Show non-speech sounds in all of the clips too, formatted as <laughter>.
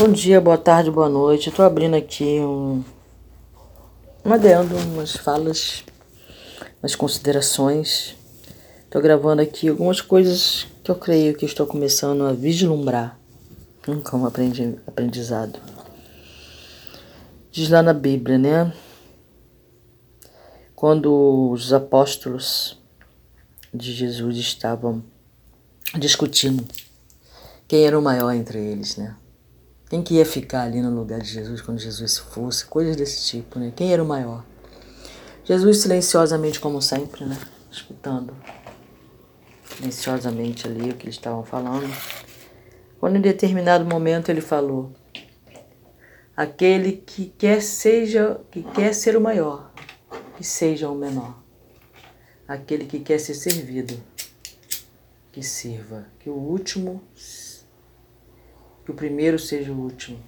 Bom dia, boa tarde, boa noite. Estou abrindo aqui um. Madendo umas falas, umas considerações. Estou gravando aqui algumas coisas que eu creio que estou começando a vislumbrar como aprendi, aprendizado. Diz lá na Bíblia, né? Quando os apóstolos de Jesus estavam discutindo quem era o maior entre eles, né? Quem que ia ficar ali no lugar de Jesus quando Jesus fosse, coisas desse tipo, né? Quem era o maior? Jesus silenciosamente, como sempre, né? Escutando silenciosamente ali o que eles estavam falando. Quando em determinado momento ele falou: Aquele que quer seja, que quer ser o maior, que seja o menor. Aquele que quer ser servido, que sirva, que o último que o primeiro seja o último.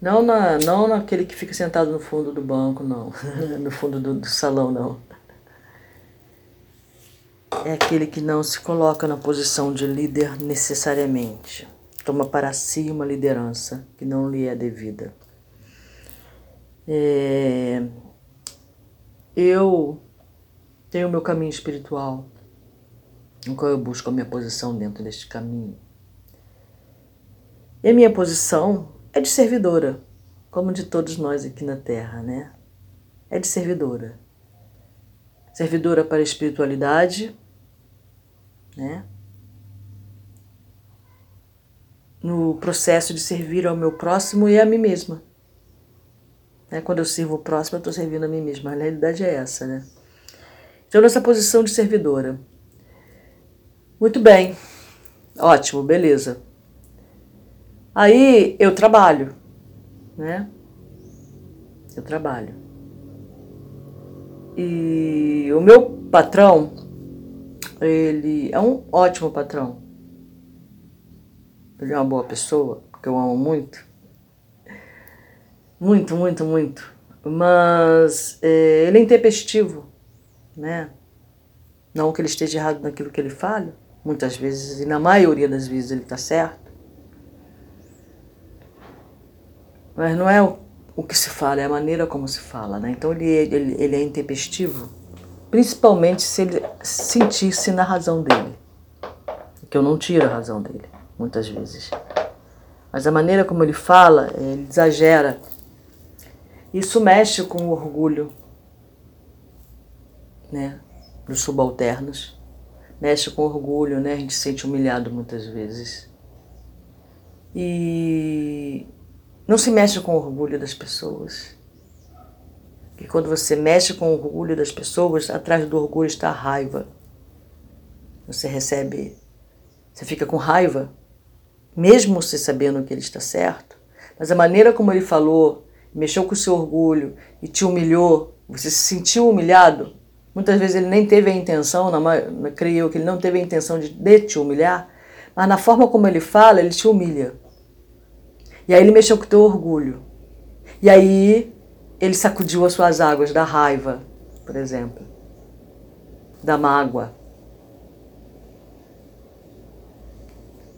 Não, na, não naquele que fica sentado no fundo do banco, não. <laughs> no fundo do, do salão, não. É aquele que não se coloca na posição de líder necessariamente. Toma para si uma liderança que não lhe é devida. É... Eu tenho o meu caminho espiritual, no qual eu busco a minha posição dentro deste caminho. E a minha posição é de servidora, como de todos nós aqui na Terra, né? É de servidora. Servidora para a espiritualidade, né? No processo de servir ao meu próximo e a mim mesma. Né? Quando eu sirvo o próximo, eu estou servindo a mim mesma. A realidade é essa, né? Então, nessa posição de servidora. Muito bem. Ótimo, beleza. Aí eu trabalho, né? Eu trabalho. E o meu patrão, ele é um ótimo patrão. Ele é uma boa pessoa, que eu amo muito. Muito, muito, muito. Mas é, ele é intempestivo, né? Não que ele esteja errado naquilo que ele fala, muitas vezes, e na maioria das vezes ele está certo. Mas não é o, o que se fala, é a maneira como se fala, né? Então ele, ele, ele é intempestivo, principalmente se ele sentisse na razão dele. Que eu não tiro a razão dele, muitas vezes. Mas a maneira como ele fala, ele exagera. Isso mexe com o orgulho né, dos subalternos. Mexe com orgulho, né? A gente se sente humilhado muitas vezes. E não se mexe com o orgulho das pessoas. E quando você mexe com o orgulho das pessoas, atrás do orgulho está a raiva. Você recebe, você fica com raiva, mesmo você sabendo que ele está certo. Mas a maneira como ele falou, mexeu com o seu orgulho e te humilhou, você se sentiu humilhado. Muitas vezes ele nem teve a intenção, na, creio que ele não teve a intenção de, de te humilhar, mas na forma como ele fala, ele te humilha. E aí ele mexeu com o teu orgulho. E aí ele sacudiu as suas águas da raiva, por exemplo, da mágoa.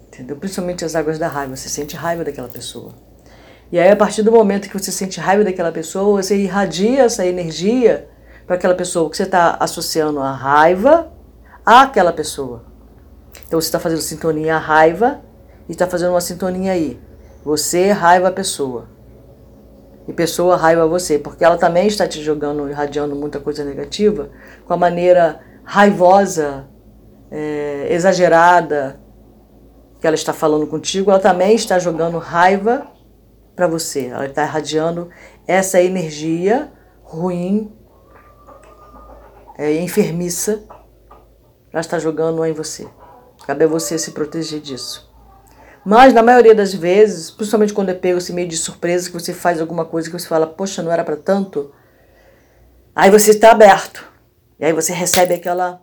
Entendeu? Principalmente as águas da raiva. Você sente raiva daquela pessoa. E aí, a partir do momento que você sente raiva daquela pessoa, você irradia essa energia para aquela pessoa, que você está associando a raiva àquela pessoa. Então você está fazendo sintonia à raiva e está fazendo uma sintonia aí. Você raiva a pessoa. E pessoa raiva você, porque ela também está te jogando, irradiando muita coisa negativa, com a maneira raivosa, é, exagerada que ela está falando contigo, ela também está jogando raiva para você. Ela está irradiando essa energia ruim, é, enfermiça, ela está jogando em você. Cabe a você se proteger disso. Mas na maioria das vezes, principalmente quando é pego assim meio de surpresa, que você faz alguma coisa que você fala, poxa, não era para tanto. Aí você está aberto. E aí você recebe aquela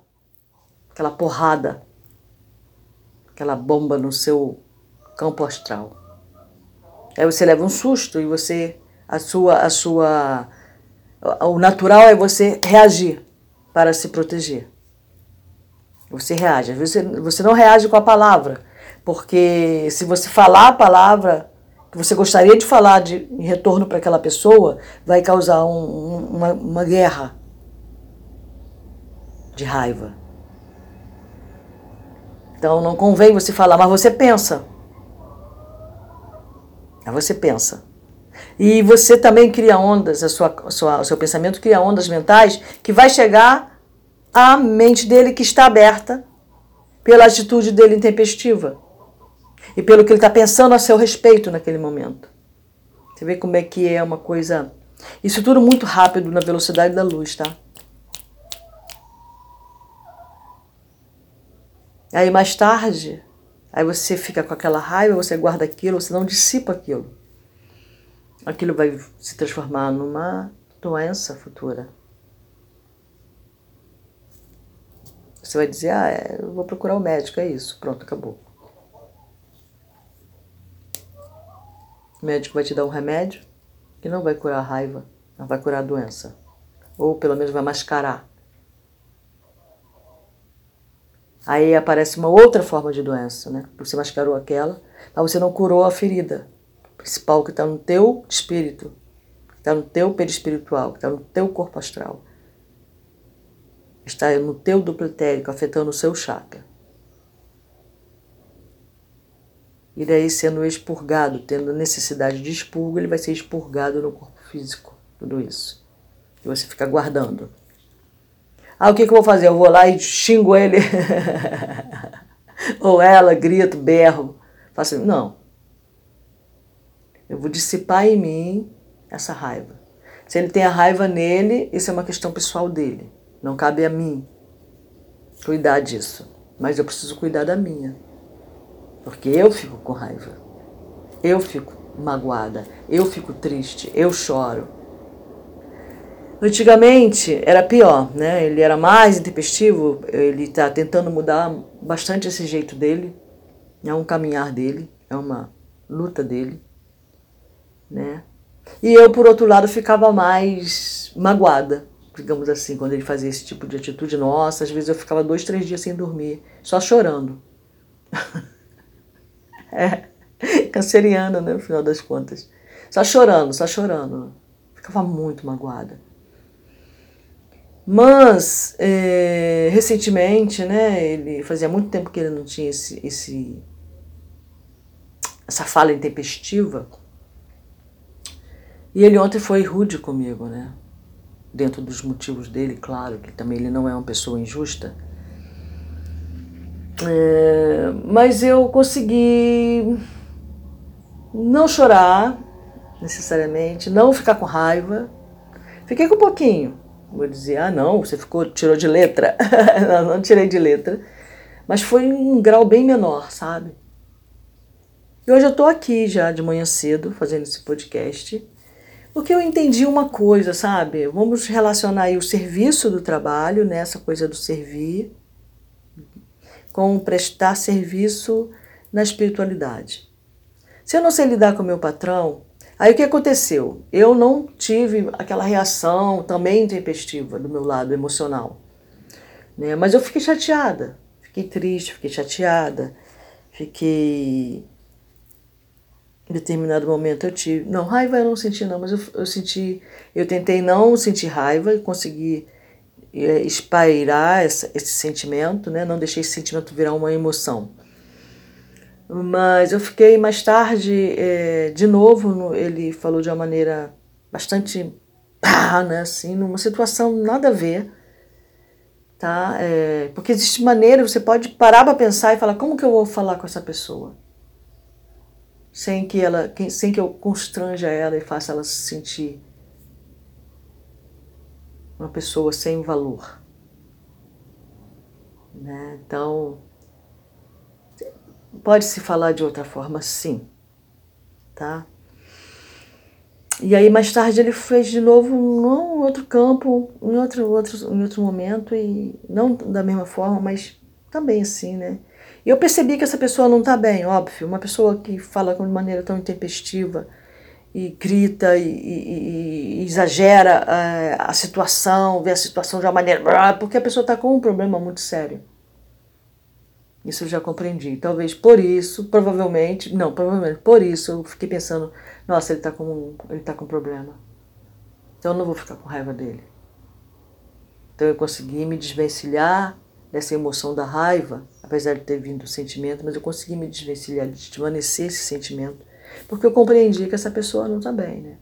aquela porrada, aquela bomba no seu campo astral. Aí você leva um susto e você a sua a sua o natural é você reagir para se proteger. Você reage. Às vezes você, você não reage com a palavra, Porque se você falar a palavra que você gostaria de falar de, em retorno para aquela pessoa, vai causar um, um, uma, uma guerra de raiva. Então não convém você falar, mas você pensa. Aí você pensa. E você também cria ondas, a sua, a sua, o seu pensamento cria ondas mentais que vai chegar à mente dele que está aberta pela atitude dele intempestiva e pelo que ele está pensando a seu respeito naquele momento. Você vê como é que é uma coisa. Isso tudo muito rápido na velocidade da luz, tá? Aí mais tarde, aí você fica com aquela raiva, você guarda aquilo, você não dissipa aquilo. Aquilo vai se transformar numa doença futura. Você vai dizer, ah, é, eu vou procurar o um médico, é isso, pronto, acabou. O médico vai te dar um remédio que não vai curar a raiva, não vai curar a doença. Ou pelo menos vai mascarar. Aí aparece uma outra forma de doença, né? Você mascarou aquela, mas você não curou a ferida principal que está no teu espírito, que está no teu perispiritual, que está no teu corpo astral. Está no teu duplo etérico, afetando o seu chakra. Daí, sendo expurgado, tendo necessidade de expurgo, ele vai ser expurgado no corpo físico, tudo isso. E você fica guardando. Ah, o que, que eu vou fazer? Eu vou lá e xingo ele. <laughs> Ou ela, grito, berro. Faço assim. Não. Eu vou dissipar em mim essa raiva. Se ele tem a raiva nele, isso é uma questão pessoal dele. Não cabe a mim cuidar disso. Mas eu preciso cuidar da minha. Porque eu fico com raiva. Eu fico magoada. Eu fico triste. Eu choro. Antigamente era pior, né? Ele era mais intempestivo, ele está tentando mudar bastante esse jeito dele. É um caminhar dele, é uma luta dele, né? E eu, por outro lado, ficava mais magoada, digamos assim, quando ele fazia esse tipo de atitude. Nossa, às vezes eu ficava dois, três dias sem dormir, só chorando. <laughs> É, <laughs> canceriana, né, no final das contas. Só chorando, só chorando. Ficava muito magoada. Mas, é, recentemente, né, ele fazia muito tempo que ele não tinha esse, esse essa fala intempestiva. E ele ontem foi rude comigo, né? Dentro dos motivos dele, claro, que também ele não é uma pessoa injusta. É, mas eu consegui não chorar necessariamente, não ficar com raiva. Fiquei com um pouquinho. Vou dizer, ah não, você ficou, tirou de letra. <laughs> não, não tirei de letra. Mas foi um grau bem menor, sabe? E hoje eu estou aqui já de manhã cedo fazendo esse podcast. Porque eu entendi uma coisa, sabe? Vamos relacionar aí o serviço do trabalho, né? essa coisa do servir, com prestar serviço na espiritualidade. Se eu não sei lidar com meu patrão, aí o que aconteceu? Eu não tive aquela reação também intempestiva do meu lado emocional. Né? Mas eu fiquei chateada, fiquei triste, fiquei chateada, fiquei. Em determinado momento eu tive. Não, raiva eu não senti, não, mas eu, eu senti. Eu tentei não sentir raiva e consegui é, espairar essa, esse sentimento, né? não deixei esse sentimento virar uma emoção. Mas eu fiquei mais tarde, é, de novo, no, ele falou de uma maneira bastante pá, né? assim, numa situação nada a ver. Tá? É, porque existe maneira, você pode parar para pensar e falar, como que eu vou falar com essa pessoa? Sem que, ela, sem que eu constranja ela e faça ela se sentir uma pessoa sem valor. Né? Então, pode-se falar de outra forma, sim. Tá? E aí mais tarde ele fez de novo num outro campo, em outro, outro, em outro momento, e não da mesma forma, mas também assim, né? E eu percebi que essa pessoa não está bem, óbvio. Uma pessoa que fala de maneira tão intempestiva, e grita e, e, e exagera é, a situação, vê a situação de uma maneira. Porque a pessoa está com um problema muito sério. Isso eu já compreendi. Talvez por isso, provavelmente, não, provavelmente por isso eu fiquei pensando, nossa, ele está com, ele tá com problema. Então eu não vou ficar com raiva dele. Então eu consegui me desvencilhar dessa emoção da raiva, apesar de ter vindo o sentimento, mas eu consegui me desvencilhar, desvanecer esse sentimento, porque eu compreendi que essa pessoa não está bem, né?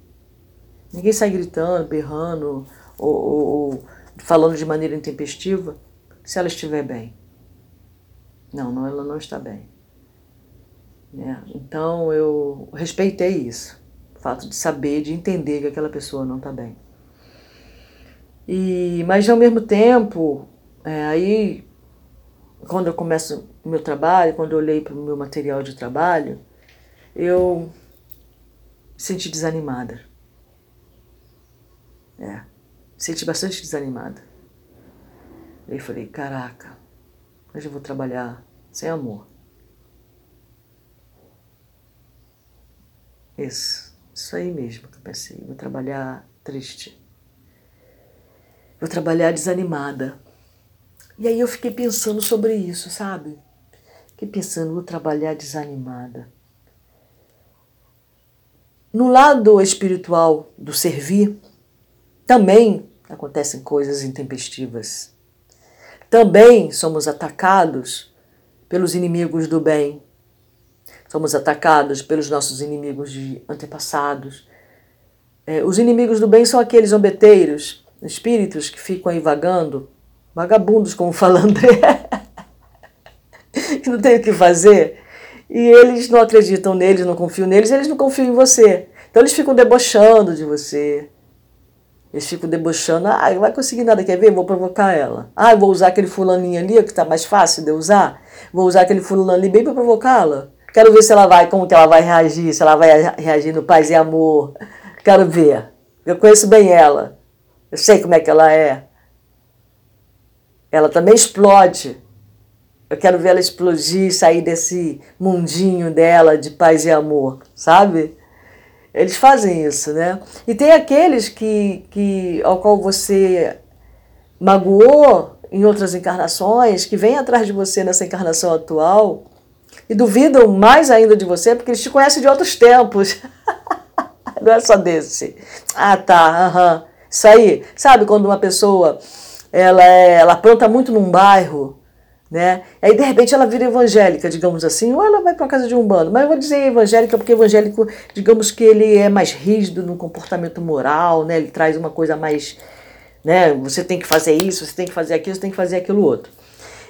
Ninguém sai gritando, berrando ou, ou, ou falando de maneira intempestiva se ela estiver bem. Não, não, ela não está bem. Né? Então eu respeitei isso, o fato de saber, de entender que aquela pessoa não está bem. E, mas ao mesmo tempo, é, aí quando eu começo o meu trabalho, quando eu olhei para o meu material de trabalho, eu me senti desanimada. É, senti bastante desanimada. Aí falei, caraca, hoje eu vou trabalhar sem amor. Isso, isso aí mesmo que eu pensei. Vou trabalhar triste. Vou trabalhar desanimada. E aí eu fiquei pensando sobre isso, sabe? Fiquei pensando, vou trabalhar desanimada. No lado espiritual do servir, também acontecem coisas intempestivas. Também somos atacados pelos inimigos do bem. Somos atacados pelos nossos inimigos de antepassados. É, os inimigos do bem são aqueles zombeteiros, espíritos que ficam aí vagando vagabundos, como fala André, <laughs> que não tem o que fazer. E eles não acreditam neles, não confiam neles, eles não confiam em você. Então eles ficam debochando de você. Eles ficam debochando. Ah, não vai conseguir nada, quer ver? Vou provocar ela. Ah, vou usar aquele fulaninho ali, que está mais fácil de usar. Vou usar aquele fulano ali bem para provocá-la. Quero ver se ela vai, como que ela vai reagir, se ela vai reagir no paz e amor. Quero ver. Eu conheço bem ela. Eu sei como é que ela é ela também explode. Eu quero ver ela explodir, sair desse mundinho dela de paz e amor, sabe? Eles fazem isso, né? E tem aqueles que, que ao qual você magoou em outras encarnações, que vêm atrás de você nessa encarnação atual e duvidam mais ainda de você porque eles te conhecem de outros tempos. <laughs> Não é só desse. Ah, tá, aham. Isso aí. Sabe quando uma pessoa ela, é, ela planta muito num bairro, né? Aí de repente ela vira evangélica, digamos assim, ou ela vai para a casa de um bando. Mas eu vou dizer evangélica porque evangélico, digamos que ele é mais rígido no comportamento moral, né? Ele traz uma coisa mais, né? Você tem que fazer isso, você tem que fazer aquilo, você tem que fazer aquilo outro.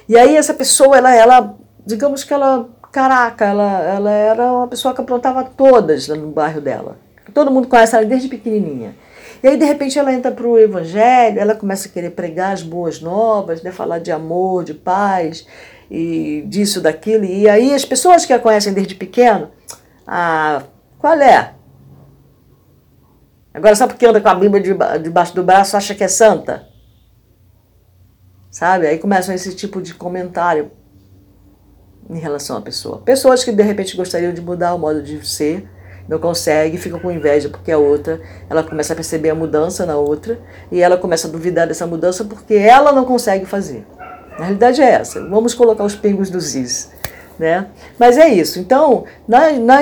E aí essa pessoa, ela, ela digamos que ela, caraca, ela, ela era uma pessoa que aprontava todas no bairro dela. Todo mundo conhece ela desde pequenininha. E aí, de repente, ela entra para o evangelho, ela começa a querer pregar as boas novas, né? falar de amor, de paz, e disso, daquilo. E aí, as pessoas que a conhecem desde pequeno, ah, qual é? Agora, só porque anda com a Bíblia debaixo do braço, acha que é santa? Sabe? Aí começam esse tipo de comentário em relação à pessoa. Pessoas que de repente gostariam de mudar o modo de ser, não consegue, fica com inveja porque a outra, ela começa a perceber a mudança na outra e ela começa a duvidar dessa mudança porque ela não consegue fazer. Na realidade é essa. Vamos colocar os pingos dos is. Né? Mas é isso. Então, na, na,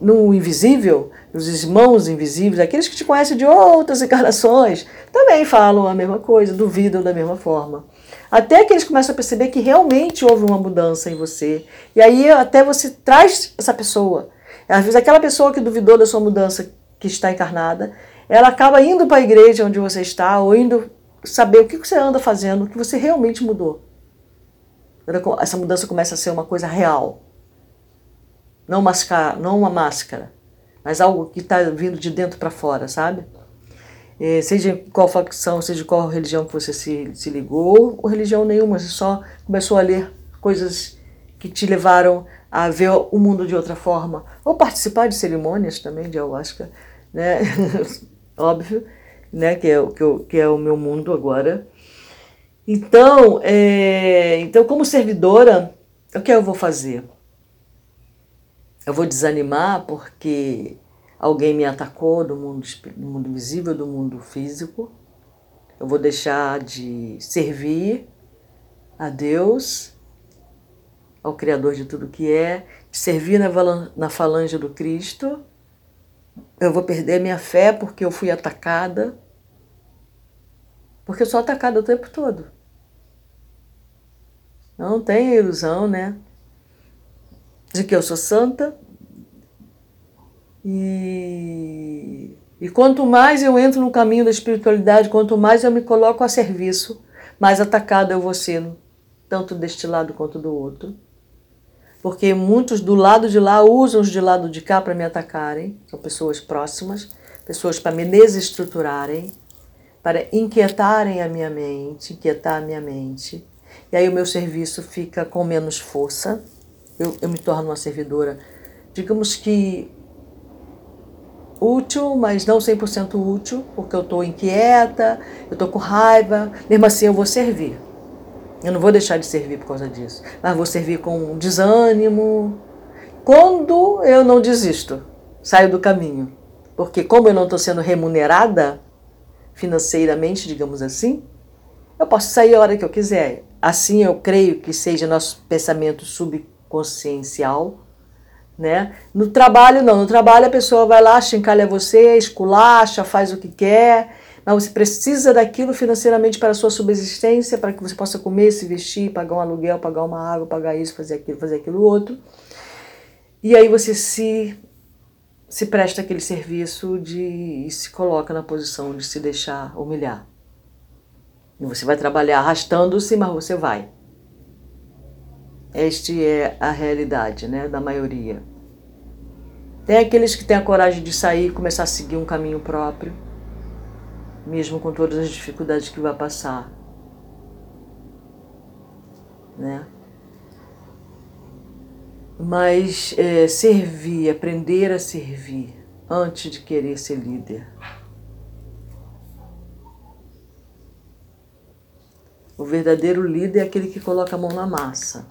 no invisível, os irmãos invisíveis, aqueles que te conhecem de outras encarnações, também falam a mesma coisa, duvidam da mesma forma. Até que eles começam a perceber que realmente houve uma mudança em você. E aí até você traz essa pessoa às vezes aquela pessoa que duvidou da sua mudança, que está encarnada, ela acaba indo para a igreja onde você está, ou indo saber o que você anda fazendo, o que você realmente mudou. Essa mudança começa a ser uma coisa real. Não, mascar, não uma máscara, mas algo que está vindo de dentro para fora, sabe? E seja qual facção, seja qual religião que você se, se ligou, ou religião nenhuma, você só começou a ler coisas que te levaram a ver o mundo de outra forma, ou participar de cerimônias também de ayahuasca, né? <laughs> Óbvio, né? Que é, que, que é o meu mundo agora. Então, é, então, como servidora, o que eu vou fazer? Eu vou desanimar porque alguém me atacou do mundo, do mundo visível, do mundo físico. Eu vou deixar de servir a Deus ao Criador de tudo que é, servir na falange do Cristo. Eu vou perder minha fé porque eu fui atacada. Porque eu sou atacada o tempo todo. Não tenha ilusão, né? De que eu sou santa. E, e quanto mais eu entro no caminho da espiritualidade, quanto mais eu me coloco a serviço, mais atacada eu vou ser, tanto deste lado quanto do outro. Porque muitos do lado de lá usam os de lado de cá para me atacarem, são pessoas próximas, pessoas para me desestruturarem, para inquietarem a minha mente, inquietar a minha mente. E aí o meu serviço fica com menos força, eu, eu me torno uma servidora, digamos que útil, mas não 100% útil, porque eu estou inquieta, eu estou com raiva, mesmo assim eu vou servir. Eu não vou deixar de servir por causa disso, mas vou servir com desânimo. Quando eu não desisto, saio do caminho. Porque como eu não estou sendo remunerada financeiramente, digamos assim, eu posso sair a hora que eu quiser. Assim eu creio que seja nosso pensamento subconsciencial, né? No trabalho, não. No trabalho, a pessoa vai lá, chincalha você, esculacha, faz o que quer, mas você precisa daquilo financeiramente para a sua subsistência, para que você possa comer, se vestir, pagar um aluguel, pagar uma água, pagar isso, fazer aquilo, fazer aquilo outro. E aí você se, se presta aquele serviço de, e se coloca na posição de se deixar humilhar. E você vai trabalhar arrastando-se, mas você vai. Este é a realidade né, da maioria. Tem aqueles que têm a coragem de sair e começar a seguir um caminho próprio, mesmo com todas as dificuldades que vai passar. Né? Mas é, servir, aprender a servir antes de querer ser líder. O verdadeiro líder é aquele que coloca a mão na massa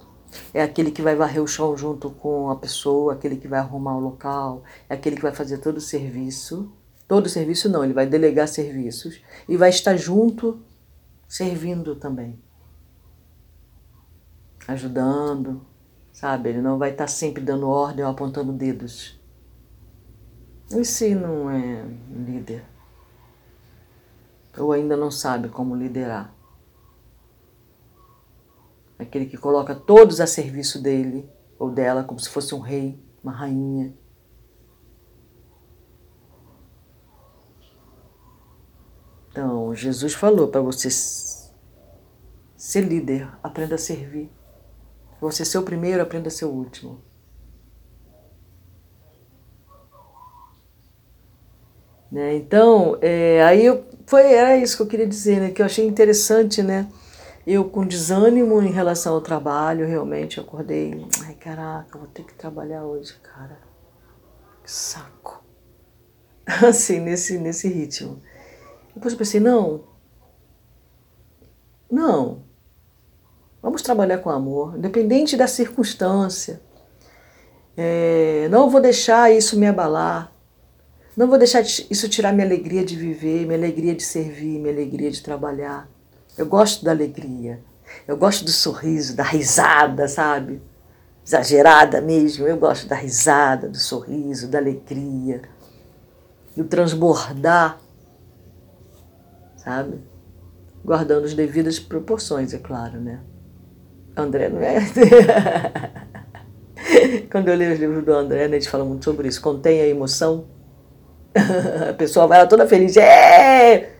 é aquele que vai varrer o chão junto com a pessoa, aquele que vai arrumar o local, é aquele que vai fazer todo o serviço. Todo serviço não, ele vai delegar serviços e vai estar junto, servindo também. Ajudando, sabe? Ele não vai estar sempre dando ordem ou apontando dedos. Esse não é líder. Ou ainda não sabe como liderar aquele que coloca todos a serviço dele ou dela, como se fosse um rei, uma rainha. Então, Jesus falou para você ser líder, aprenda a servir. Você ser o primeiro, aprenda a ser o último. Né? Então, é, aí eu, foi, era isso que eu queria dizer, né? que eu achei interessante, né? Eu com desânimo em relação ao trabalho, realmente acordei, ai caraca, vou ter que trabalhar hoje, cara. Que saco. <laughs> Assim, nesse, nesse ritmo. Depois eu pensei, não, não, vamos trabalhar com amor, independente da circunstância. É, não vou deixar isso me abalar. Não vou deixar isso tirar minha alegria de viver, minha alegria de servir, minha alegria de trabalhar. Eu gosto da alegria. Eu gosto do sorriso, da risada, sabe? Exagerada mesmo. Eu gosto da risada, do sorriso, da alegria, do transbordar, sabe? Guardando as devidas proporções, é claro, né? André não é. <laughs> Quando eu leio os livros do André, né, a gente fala muito sobre isso. Contém a emoção. <laughs> a pessoa vai lá toda feliz. É!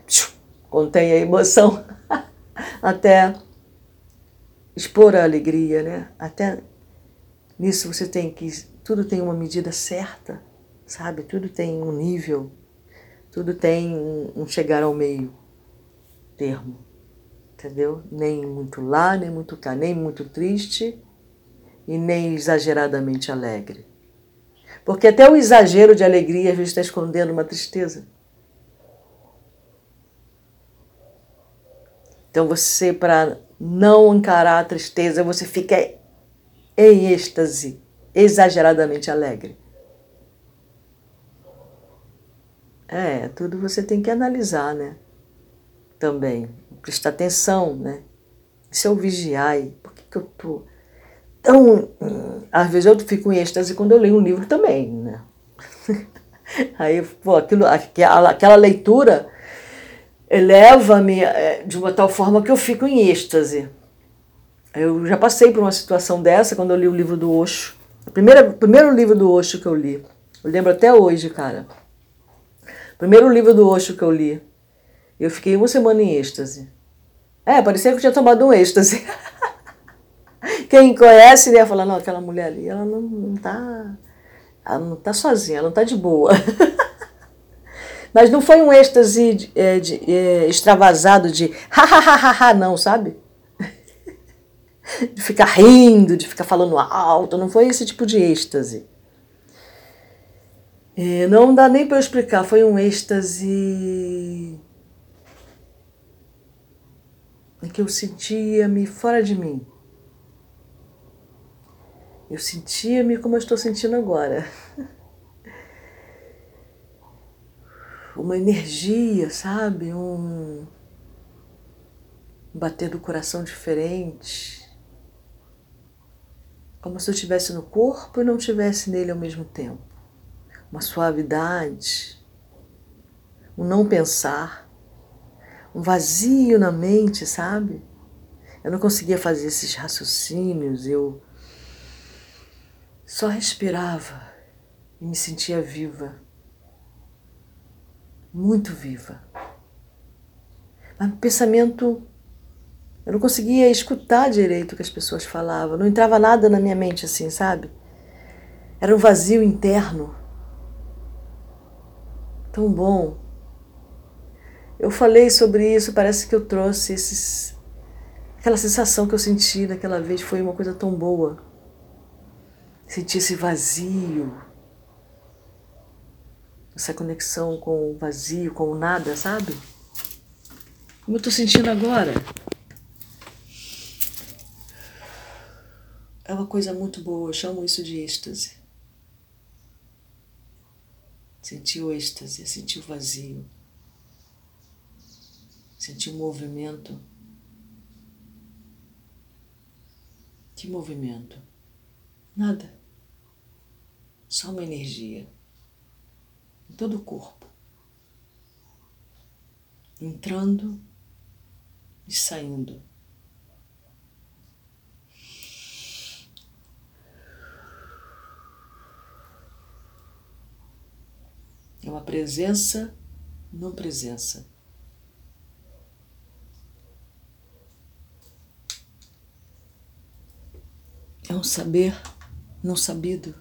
Contém a emoção <laughs> até expor a alegria, né? Até nisso você tem que tudo tem uma medida certa, sabe? Tudo tem um nível, tudo tem um chegar ao meio termo, entendeu? Nem muito lá, nem muito cá, nem muito triste e nem exageradamente alegre. Porque até o exagero de alegria às vezes está escondendo uma tristeza. Então você, para não encarar a tristeza, você fica em êxtase, exageradamente alegre. É, tudo você tem que analisar, né? Também. Prestar atenção, né? Se eu vigiar, por que, que eu tô tão. Às vezes eu fico em êxtase quando eu leio um livro também, né? <laughs> Aí, pô, aquilo, aquela, aquela leitura eleva-me é, de uma tal forma que eu fico em êxtase. Eu já passei por uma situação dessa quando eu li o livro do Osho. O primeiro, primeiro livro do Osho que eu li. Eu lembro até hoje, cara. Primeiro livro do Osho que eu li. Eu fiquei uma semana em êxtase. É, parecia que eu tinha tomado um êxtase. <laughs> Quem conhece, né, fala, não, aquela mulher ali, ela não, não tá. Ela não tá sozinha, ela não tá de boa. <laughs> Mas não foi um êxtase de, é, de, de, é, extravasado de ha, ha, ha, ha, não, sabe? <laughs> de ficar rindo, de ficar falando alto, não foi esse tipo de êxtase. É, não dá nem para explicar, foi um êxtase em que eu sentia-me fora de mim. Eu sentia-me como eu estou sentindo agora. <laughs> Uma energia, sabe? Um bater do coração diferente. Como se eu estivesse no corpo e não estivesse nele ao mesmo tempo. Uma suavidade, um não pensar, um vazio na mente, sabe? Eu não conseguia fazer esses raciocínios, eu só respirava e me sentia viva, muito viva. Mas o pensamento, eu não conseguia escutar direito o que as pessoas falavam, não entrava nada na minha mente assim, sabe? Era um vazio interno. Tão bom. Eu falei sobre isso, parece que eu trouxe esses, aquela sensação que eu senti naquela vez, foi uma coisa tão boa sentir esse vazio, essa conexão com o vazio, com o nada, sabe? Como eu estou sentindo agora. É uma coisa muito boa, eu chamo isso de êxtase. Sentir o êxtase, sentir o vazio, sentir o movimento. Que movimento? Nada. Só uma energia em todo o corpo, entrando e saindo. É uma presença, não presença. É um saber não sabido.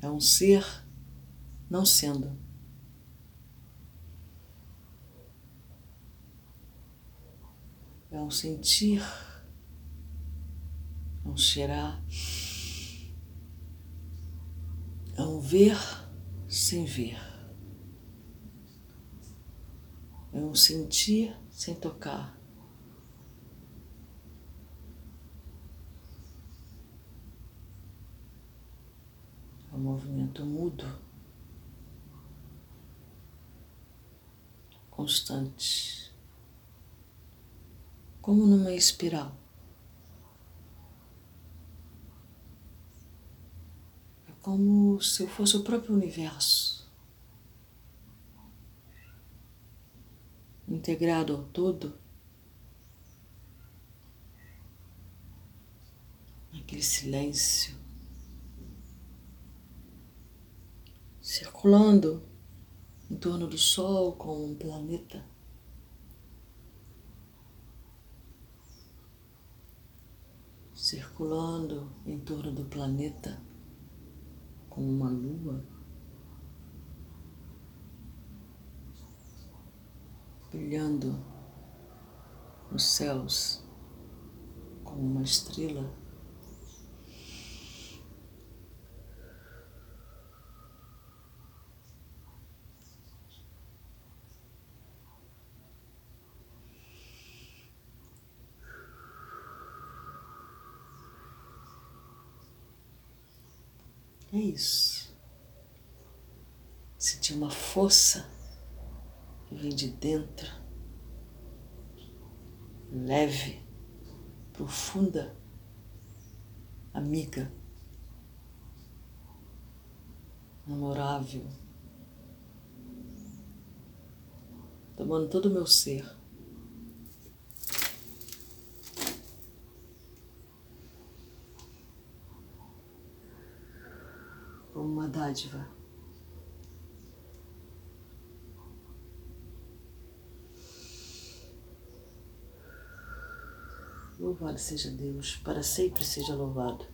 É um ser não sendo. É um sentir, é um cheirar, é um ver sem ver. É um sentir sem tocar. Movimento mudo, constante, como numa espiral. É como se eu fosse o próprio universo, integrado ao todo. Aquele silêncio circulando em torno do Sol como um planeta. Circulando em torno do planeta como uma lua. Brilhando nos céus como uma estrela. É isso. Sentir uma força que vem de dentro, leve, profunda, amiga, memorável, tomando todo o meu ser. Como uma dádiva. Louvado seja Deus, para sempre seja louvado.